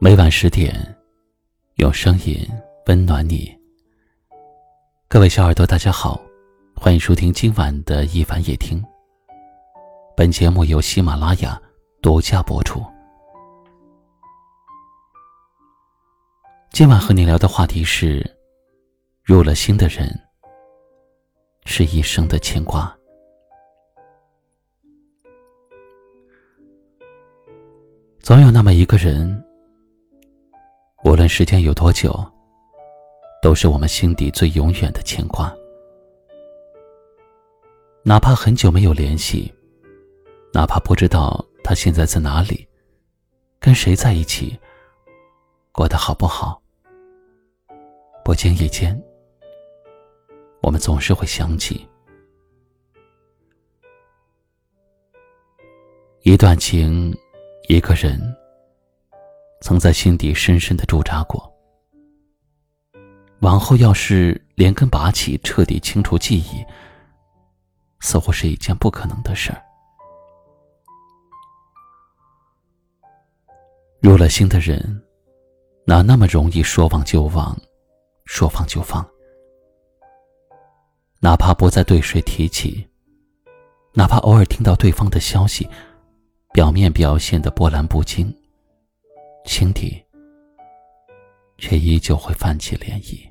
每晚十点，用声音温暖你。各位小耳朵，大家好，欢迎收听今晚的一凡夜听。本节目由喜马拉雅独家播出。今晚和你聊的话题是：入了心的人，是一生的牵挂。总有那么一个人，无论时间有多久，都是我们心底最永远的牵挂。哪怕很久没有联系，哪怕不知道他现在在哪里，跟谁在一起，过得好不好，不经意间，我们总是会想起一段情。一个人曾在心底深深的驻扎过，往后要是连根拔起，彻底清除记忆，似乎是一件不可能的事儿。入了心的人，哪那么容易说忘就忘，说放就放？哪怕不再对谁提起，哪怕偶尔听到对方的消息。表面表现的波澜不惊，心底却依旧会泛起涟漪。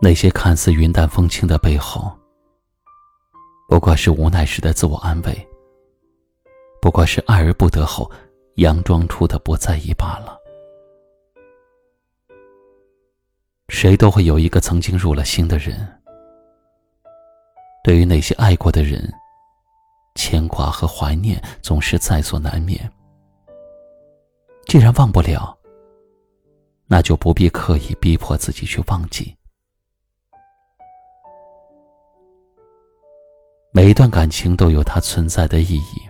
那些看似云淡风轻的背后，不过是无奈时的自我安慰，不过是爱而不得后佯装出的不在意罢了。谁都会有一个曾经入了心的人。对于那些爱过的人，牵挂和怀念总是在所难免。既然忘不了，那就不必刻意逼迫自己去忘记。每一段感情都有它存在的意义，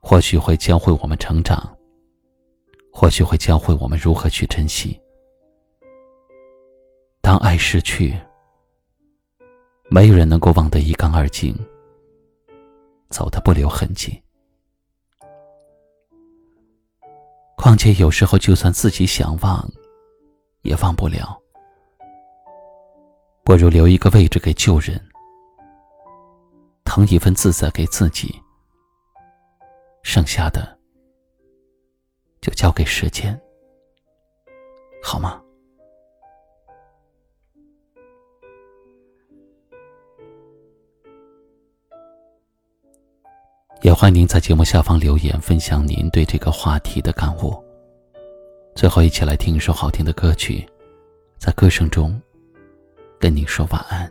或许会教会我们成长，或许会教会我们如何去珍惜。当爱逝去。没有人能够忘得一干二净，走得不留痕迹。况且有时候，就算自己想忘，也忘不了。不如留一个位置给旧人，腾一份自在给自己，剩下的就交给时间，好吗？也欢迎您在节目下方留言，分享您对这个话题的感悟。最后，一起来听一首好听的歌曲，在歌声中跟您说晚安。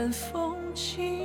看风景